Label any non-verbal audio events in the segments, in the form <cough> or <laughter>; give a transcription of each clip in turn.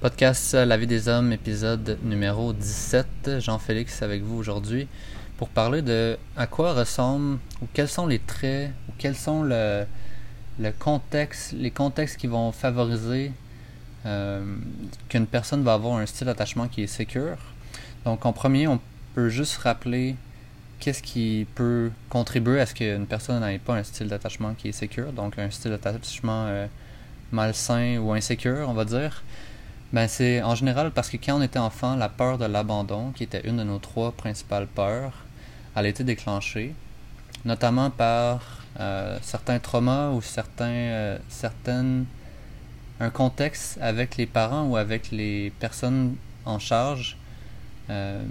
Podcast La vie des hommes, épisode numéro 17. Jean-Félix avec vous aujourd'hui pour parler de à quoi ressemble ou quels sont les traits ou quels sont le, le contexte, les contextes qui vont favoriser euh, qu'une personne va avoir un style d'attachement qui est sécure. Donc en premier, on peut juste rappeler qu'est-ce qui peut contribuer à ce qu'une personne n'ait pas un style d'attachement qui est sécure, donc un style d'attachement euh, malsain ou insécure, on va dire. Ben, c'est en général parce que quand on était enfant, la peur de l'abandon, qui était une de nos trois principales peurs, elle a été déclenchée, notamment par euh, certains traumas ou certains, euh, certaines, un contexte avec les parents ou avec les personnes en charge euh,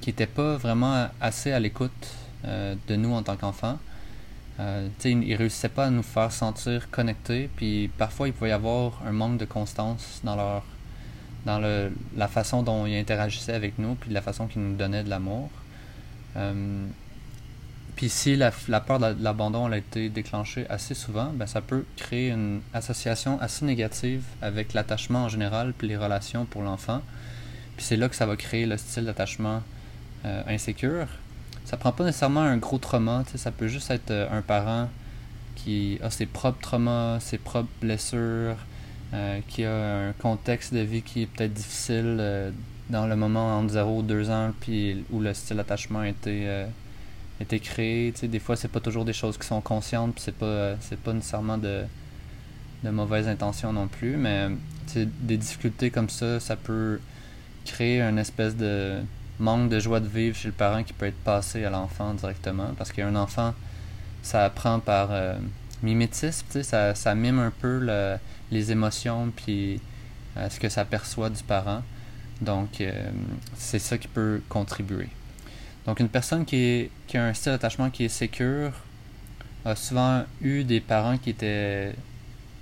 qui n'étaient pas vraiment assez à l'écoute de nous en tant qu'enfants. Ils ne réussissaient pas à nous faire sentir connectés, puis parfois il pouvait y avoir un manque de constance dans leur dans le, la façon dont ils interagissaient avec nous, puis la façon qu'ils nous donnaient de l'amour. Euh, puis si la, la peur de l'abandon a été déclenchée assez souvent, ben ça peut créer une association assez négative avec l'attachement en général, puis les relations pour l'enfant. Puis c'est là que ça va créer le style d'attachement euh, insécure. Ça prend pas nécessairement un gros trauma, ça peut juste être euh, un parent qui a ses propres traumas, ses propres blessures, euh, qui a un contexte de vie qui est peut-être difficile euh, dans le moment entre 0 ou 2 ans, puis où le style d'attachement a été, euh, été créé. des fois, c'est pas toujours des choses qui sont conscientes, puis c'est pas, c'est pas nécessairement de, de mauvaises intentions non plus, mais des difficultés comme ça, ça peut créer une espèce de manque de joie de vivre chez le parent qui peut être passé à l'enfant directement, parce qu'un enfant, ça apprend par mimétisme, ça, ça mime un peu le les émotions puis euh, ce que ça perçoit du parent. Donc, euh, c'est ça qui peut contribuer. Donc, une personne qui, a un style d'attachement qui est sécure a souvent eu des parents qui étaient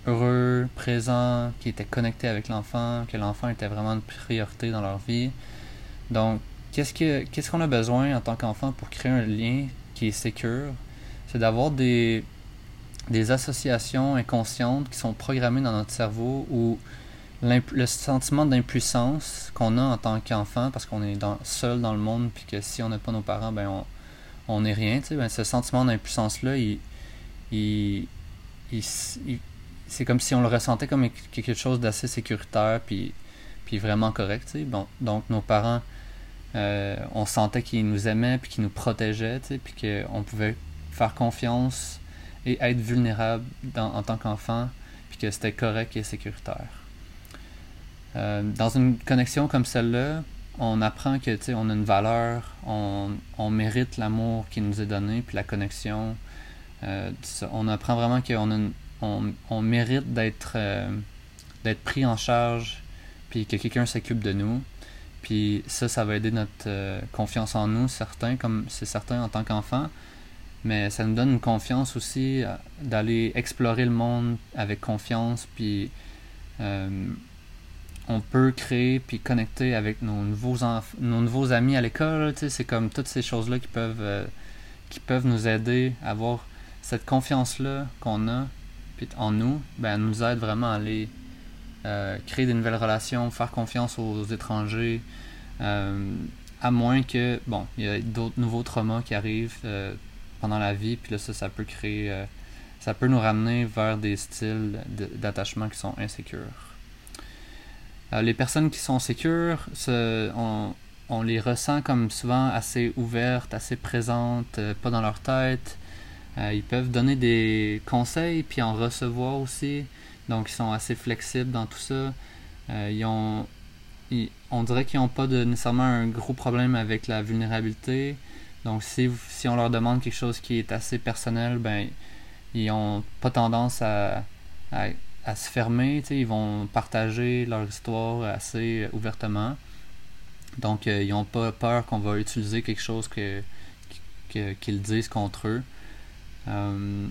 heureux, présents, qui étaient connectés avec l'enfant, que l'enfant était vraiment une priorité dans leur vie. Donc, qu'est-ce que qu'est-ce qu'on a besoin en tant qu'enfant pour créer un lien qui est sécure? C'est d'avoir des des associations inconscientes qui sont programmées dans notre cerveau où le sentiment d'impuissance qu'on a en tant qu'enfant parce qu'on est seul dans le monde puis que si on n'a pas nos parents ben on on n'est rien ben ce sentiment d'impuissance là il, il, c'est comme si on le ressentait comme quelque chose d'assez sécuritaire puis puis vraiment correct bon donc nos parents euh, on sentait qu'ils nous aimaient puis qu'ils nous protégeaient puis qu'on pouvait faire confiance et être vulnérable en tant qu'enfant, puis que c'était correct et sécuritaire. Euh, dans une connexion comme celle-là, on apprend que on a une valeur, on, on mérite l'amour qui nous est donné, puis la connexion. Euh, on apprend vraiment qu'on on, on, mérite d'être euh, d'être pris en charge, puis que quelqu'un s'occupe de nous. Puis ça, ça va aider notre confiance en nous, certains, comme c'est certain en tant qu'enfant mais ça nous donne une confiance aussi euh, d'aller explorer le monde avec confiance puis euh, on peut créer puis connecter avec nos nouveaux nos nouveaux amis à l'école c'est comme toutes ces choses là qui peuvent euh, qui peuvent nous aider à avoir cette confiance là qu'on a puis en nous ben nous aide vraiment à aller créer des nouvelles relations faire confiance aux étrangers à moins que bon il y a d'autres nouveaux traumas qui arrivent pendant la vie, puis là, ça, ça peut créer. Euh, ça peut nous ramener vers des styles d'attachement qui sont insécures. Euh, les personnes qui sont sécures, on, les ressent comme souvent assez ouvertes, assez présentes, euh, pas dans leur tête. ils peuvent donner des conseils, puis en recevoir aussi. Donc, ils sont assez flexibles dans tout ça. ils ont, on dirait qu'ils n'ont pas nécessairement un gros problème avec la vulnérabilité. Donc, si, si on leur demande quelque chose qui est assez personnel, ben, ils ont pas tendance à, à, se fermer. Ils vont partager leur histoire assez ouvertement. Donc, euh, ils n'ont pas peur qu'on va utiliser quelque chose que, qu'ils disent contre eux. Euh,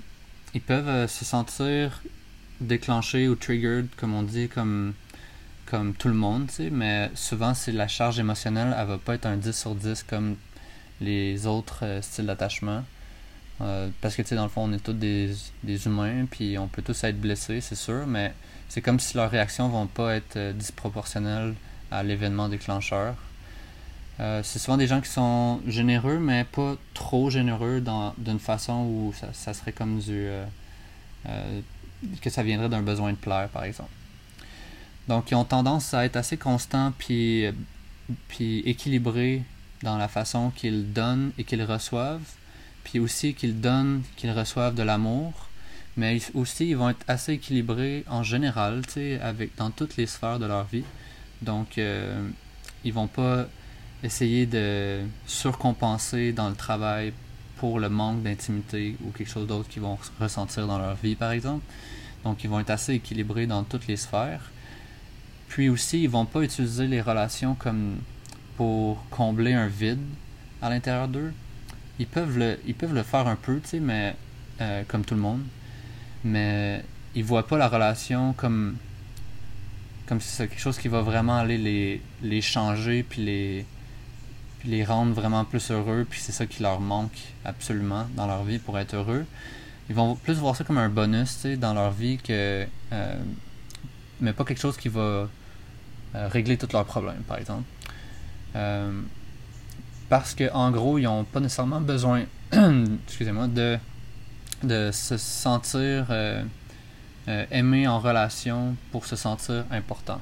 ils peuvent euh, se sentir déclenchés ou triggered, comme on dit, comme, comme tout le monde, mais souvent, c'est la charge émotionnelle, elle va pas être un 10 sur 10 comme les autres euh, styles d'attachement. Euh, parce que, tu sais, dans le fond, on est tous des, des, humains, puis on peut tous être blessés, c'est sûr, mais c'est comme si leurs réactions vont pas être euh, disproportionnelles à l'événement déclencheur. C'est souvent des gens qui sont généreux, mais pas trop généreux d'une façon où ça, ça, serait comme du. que ça viendrait d'un besoin de plaire, par exemple. Donc, ils ont tendance à être assez constants puis, puis équilibrés dans la façon qu'ils donnent et qu'ils reçoivent puis aussi qu'ils donnent, qu'ils reçoivent de l'amour, mais aussi ils vont être assez équilibrés en général, avec dans toutes les sphères de leur vie. Donc euh, ils vont pas essayer de surcompenser dans le travail pour le manque d'intimité ou quelque chose d'autre qu'ils vont ressentir dans leur vie, par exemple. Donc ils vont être assez équilibrés dans toutes les sphères. Puis aussi, ils vont pas utiliser les relations comme pour combler un vide à l'intérieur d'eux, ils peuvent le, ils peuvent le faire un peu, tu sais, mais euh, comme tout le monde. Mais ils voient pas la relation comme comme si c'est quelque chose qui va vraiment aller les, les changer puis les puis les rendre vraiment plus heureux puis c'est ça qui leur manque absolument dans leur vie pour être heureux. Ils vont plus voir ça comme un bonus tu sais, dans leur vie que euh, mais pas quelque chose qui va euh, régler tous leurs problèmes par exemple parce qu'en gros, ils n'ont pas nécessairement besoin <clears throat> excusez-moi, de, de se sentir euh, euh, aimé en relation pour se sentir important.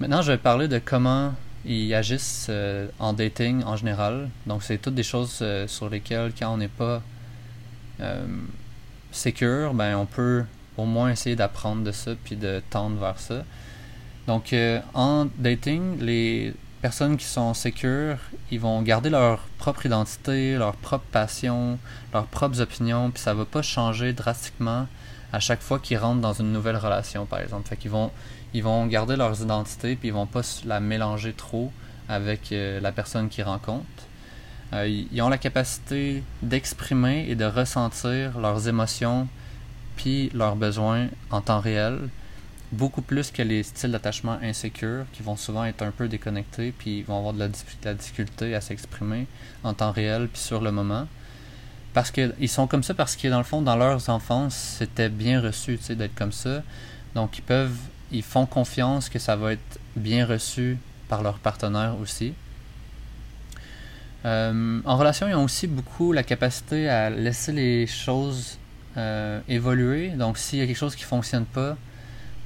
Maintenant, je vais parler de comment ils agissent euh, en dating en général. Donc, c'est toutes des choses sur lesquelles, quand on n'est pas secure, ben, on peut au moins essayer d'apprendre de ça puis de tendre vers ça. Donc, en dating, les personnes qui sont sécures, ils vont garder leur propre identité, leur propre passion, leurs propres opinions, puis ça va pas changer drastiquement à chaque fois qu'ils rentrent dans une nouvelle relation, par exemple. Fait vont, ils vont garder leurs identités, puis ils vont pas la mélanger trop avec euh, la personne qu'ils rencontrent. Euh, ils ont la capacité d'exprimer et de ressentir leurs émotions puis leurs besoins en temps réel, beaucoup plus que les styles d'attachement insécures qui vont souvent être un peu déconnectés puis ils vont avoir de la, difficulté à s'exprimer en temps réel puis sur le moment. Parce qu'ils sont comme ça parce que dans le fond dans leurs enfances c'était bien reçu d'être comme ça. Donc ils peuvent ils font confiance que ça va être bien reçu par leur partenaire aussi. Euh, en relation ils ont aussi beaucoup la capacité à laisser les choses euh, évoluer. Donc s'il y a quelque chose qui fonctionne pas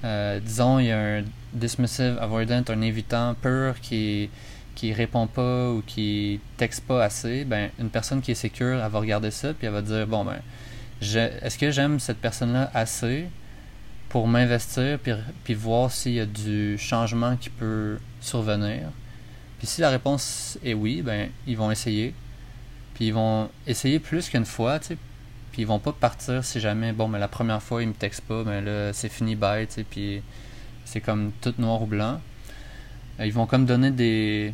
euh, disons, il y a un dismissive avoidant, un évitant pur qui qui répond pas ou qui texte pas assez, ben une personne qui est sécure, elle va regarder ça puis elle va dire bon ben est-ce que j'aime cette personne-là assez pour m'investir puis, puis voir s'il y a du changement qui peut survenir? Puis si la réponse est oui, ben ils vont essayer. Puis ils vont essayer plus qu'une fois, tu sais, puis ils vont pas partir si jamais, bon, mais la première fois, ils me textent pas, mais là, c'est fini, bye, tu sais, puis c'est comme tout noir ou blanc. Euh, ils vont comme donner des.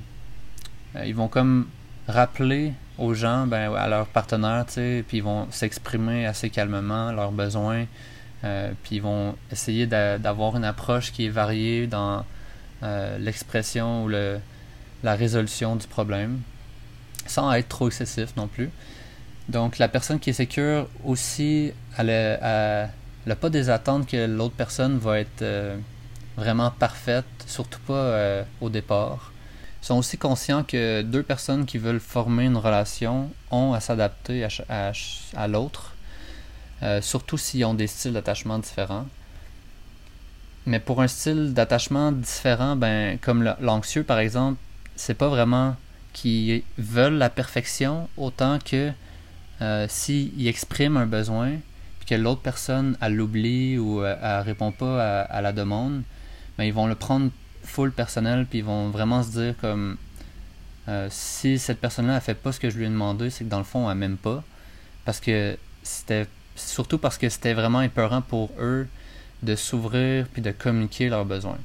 Euh, ils vont comme rappeler aux gens, ben, à leurs partenaires, tu sais, puis ils vont s'exprimer assez calmement leurs besoins, euh, puis ils vont essayer d'avoir une approche qui est variée dans l'expression ou le, la résolution du problème, sans être trop excessif non plus. Donc, la personne qui est sécure aussi, elle n'a pas des attentes que l'autre personne va être euh, vraiment parfaite, surtout pas euh, au départ. Ils sont aussi conscients que deux personnes qui veulent former une relation ont à s'adapter à, l'autre, euh, surtout s'ils ont des styles d'attachement différents. Mais pour un style d'attachement différent, ben, comme l'anxieux par exemple, c'est pas vraiment qu'ils veulent la perfection autant que euh, s'il exprime un besoin, puis que l'autre personne, elle l'oublie ou euh, elle, répond pas à, la demande, ben, ils vont le prendre full personnel, puis ils vont vraiment se dire comme euh, si cette personne-là ne fait pas ce que je lui ai demandé, c'est que dans le fond, elle m'aime pas. Parce que c'était surtout parce que c'était vraiment épeurant pour eux de s'ouvrir puis de communiquer leurs besoins.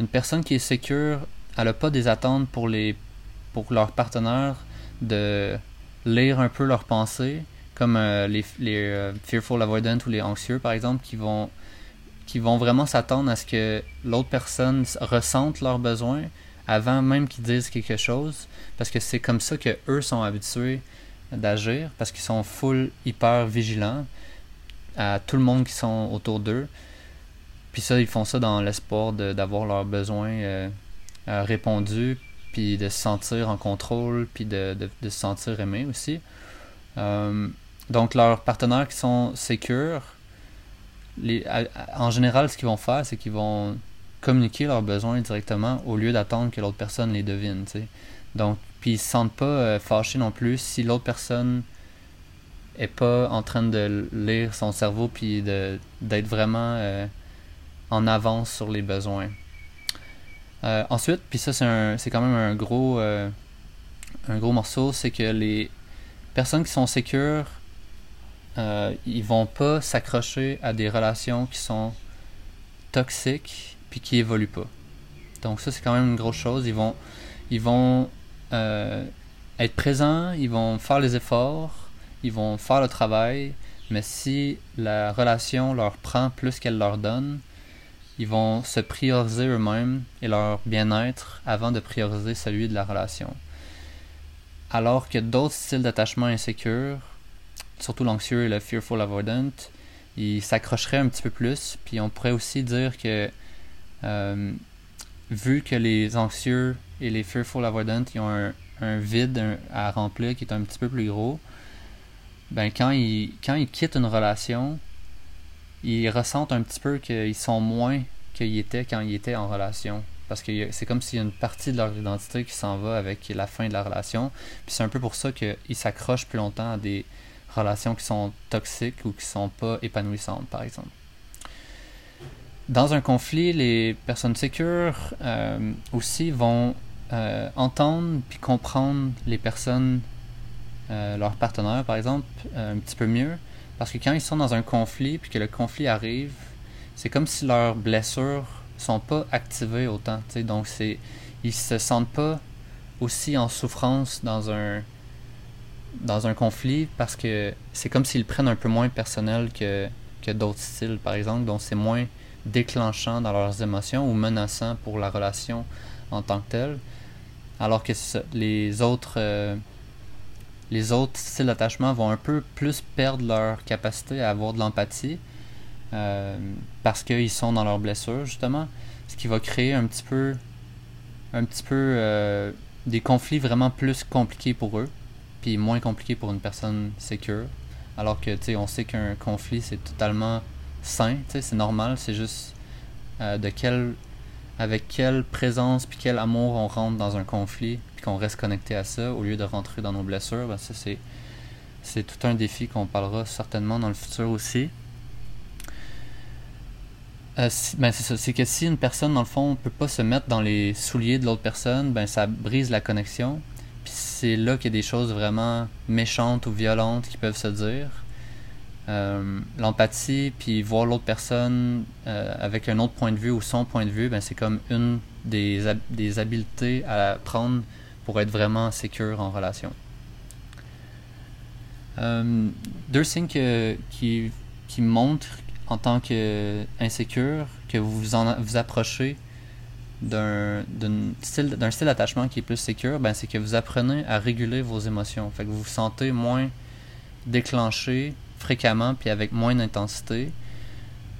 Une personne qui est sécure, elle n'a pas des attentes pour les pour leur partenaire de lire un peu leurs pensées, comme euh, les, les euh, fearful avoidant ou les anxieux par exemple, qui vont qui vont vraiment s'attendre à ce que l'autre personne ressente leurs besoins avant même qu'ils disent quelque chose, parce que c'est comme ça que eux sont habitués d'agir parce qu'ils sont full hyper vigilants à tout le monde qui sont autour d'eux. Puis ça, ils font ça dans l'espoir d'avoir leurs besoins euh, répondus, puis de se sentir en contrôle, puis de, de, se sentir aimé aussi. Euh, donc leurs partenaires qui sont sécures, en général, ce qu'ils vont faire, c'est qu'ils vont communiquer leurs besoins directement au lieu d'attendre que l'autre personne les devine. Donc, puis ils se sentent pas euh, fâchés non plus si l'autre personne est pas en train de lire son cerveau puis d'être vraiment euh, en avance sur les besoins. Euh, ensuite, puis ça c'est quand même un gros un gros morceau, c'est que les personnes qui sont sécures, ils vont pas s'accrocher à des relations qui sont toxiques puis qui évoluent pas. Donc ça c'est quand même une grosse chose. Ils vont ils vont euh, être présents, ils vont faire les efforts, ils vont faire le travail, mais si la relation leur prend plus qu'elle leur donne, ils vont se prioriser eux-mêmes et leur bien-être avant de prioriser celui de la relation. Alors que d'autres styles d'attachement insécures, surtout l'anxieux et le fearful avoidant, ils s'accrocheraient un petit peu plus. Puis on pourrait aussi dire que euh, vu que les anxieux et les fearful avoidant ils ont un, vide à remplir qui est un petit peu plus gros, ben quand ils, quand ils quittent une relation, ils ressentent un petit peu qu'ils sont moins qu'ils étaient quand ils étaient en relation. Parce que c'est comme s'il y a une partie de leur identité qui s'en va avec la fin de la relation. Puis c'est un peu pour ça qu'ils s'accrochent plus longtemps à des relations qui sont toxiques ou qui sont pas épanouissantes, par exemple. Dans un conflit, les personnes sécures euh, aussi vont euh, entendre puis comprendre les personnes, euh, leurs partenaires par exemple, un petit peu mieux. Parce que quand ils sont dans un conflit puis que le conflit arrive, c'est comme si leurs blessures sont pas activées autant. Donc c'est, ils se sentent pas aussi en souffrance dans un dans un conflit parce que c'est comme s'ils prennent un peu moins personnel que, que d'autres styles par exemple. Donc c'est moins déclenchant dans leurs émotions ou menaçant pour la relation en tant que telle. Alors que les autres euh, les autres styles d'attachement vont un peu plus perdre leur capacité à avoir de l'empathie euh, parce qu'ils sont dans leurs blessures justement, ce qui va créer un petit peu un petit peu euh, des conflits vraiment plus compliqués pour eux, puis moins compliqués pour une personne sécure. Alors que tu sais, on sait qu'un conflit c'est totalement sain, c'est normal, c'est juste euh, de quel, avec quelle présence puis quel amour on rentre dans un conflit qu'on reste connecté à ça au lieu de rentrer dans nos blessures, c'est c'est tout un défi qu'on parlera certainement dans le futur aussi. Euh, ben c'est ça, c'est que si une personne dans le fond peut pas se mettre dans les souliers de l'autre personne, ben ça brise la connexion. C'est là qu'il y a des choses vraiment méchantes ou violentes qui peuvent se dire. Euh, l'empathie, puis voir l'autre personne euh, avec un autre point de vue ou son point de vue, ben, c'est comme une des, des habiletés à prendre pour être vraiment sécure en relation. Euh, deux signes qui, qui montrent en tant qu'insécure que vous vous approchez d'un style d'attachement qui est plus sécure, ben c'est que vous apprenez à réguler vos émotions. Fait que vous vous sentez moins déclenché fréquemment puis avec moins d'intensité.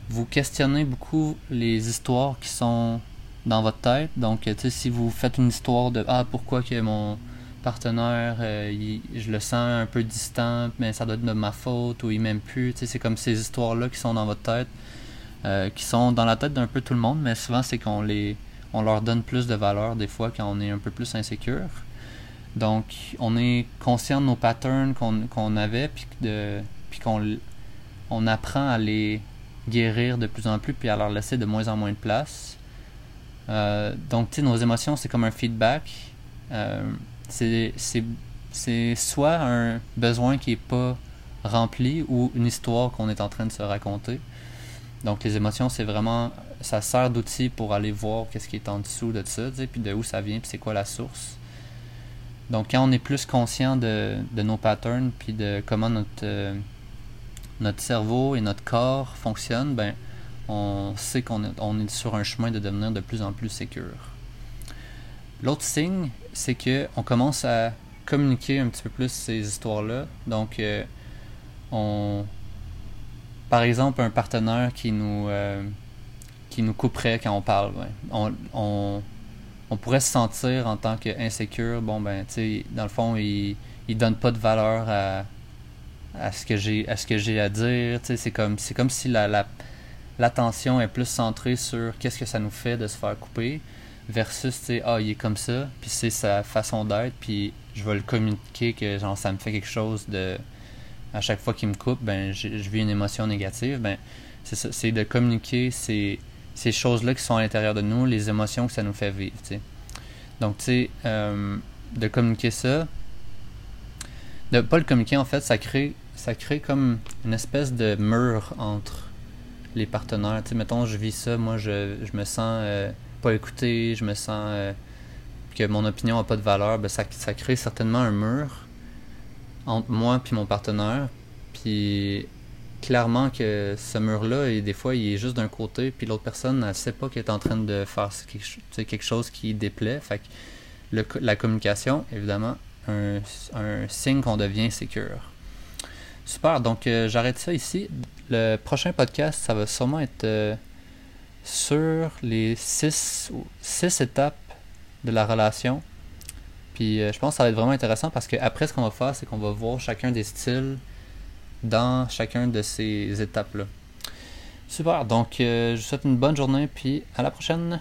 Vous questionnez beaucoup les histoires qui sont dans votre tête. Donc, si vous faites une histoire de Ah, pourquoi que mon partenaire, euh, je le sens un peu distant, mais ça doit être de ma faute ou il m'aime plus. C'est comme ces histoires-là qui sont dans votre tête, euh, qui sont dans la tête d'un peu tout le monde, mais souvent c'est qu'on les on leur donne plus de valeur des fois quand on est un peu plus insécure. Donc, on est conscient de nos patterns qu'on avait, puis qu'on on apprend à les guérir de plus en plus, puis à leur laisser de moins en moins de place. Euh, donc, tu sais, nos émotions, c'est comme un feedback. Euh, c'est soit un besoin qui n'est pas rempli ou une histoire qu'on est en train de se raconter. Donc, les émotions, c'est vraiment. Ça sert d'outil pour aller voir qu'est-ce qui est en dessous de ça, puis de où ça vient, puis c'est quoi la source. Donc, quand on est plus conscient de, de nos patterns, puis de comment notre. Euh, notre cerveau et notre corps fonctionnent, ben, on sait qu'on est, sur un chemin de devenir de plus en plus sécure. L'autre signe, c'est que on commence à communiquer un petit peu plus ces histoires-là. Donc, euh, on, par exemple, un partenaire qui nous, euh, qui nous couperait quand on parle, on, pourrait se sentir en tant qu'insécure, bon, ben, tu sais, dans le fond, il, il donne pas de valeur à, à ce que j'ai à ce que j'ai à dire, tu c'est comme, c'est comme si la l'attention est plus centrée sur qu'est-ce que ça nous fait de se faire couper versus tu ah il est comme ça puis c'est sa façon d'être puis je vais le communiquer que genre ça me fait quelque chose de à chaque fois qu'il me coupe ben je vis une émotion négative ben c'est c'est de communiquer ces, ces choses là qui sont à l'intérieur de nous les émotions que ça nous fait vivre tu sais. Donc tu sais euh, de communiquer ça de pas le communiquer en fait ça crée ça crée comme une espèce de mur entre les partenaires. Tu sais, mettons, je vis ça, moi, je, me sens euh, pas écouté, je me sens euh, que mon opinion a pas de valeur. Ben, ça, crée certainement un mur entre moi et mon partenaire. Puis, clairement que ce mur-là, des fois, il est juste d'un côté, puis l'autre personne, elle sait pas qu'elle est en train de faire quelque, chose qui déplaît. Fait que la communication, évidemment, un, un signe qu'on devient sécure. Super, donc euh, j'arrête ça ici. Le prochain podcast, ça va sûrement être euh, sur les six, six étapes de la relation. Puis euh, je pense que ça va être vraiment intéressant parce qu'après, ce qu'on va faire, c'est qu'on va voir chacun des styles dans chacun de ces étapes-là. Super, donc je vous souhaite une bonne journée, puis à la prochaine.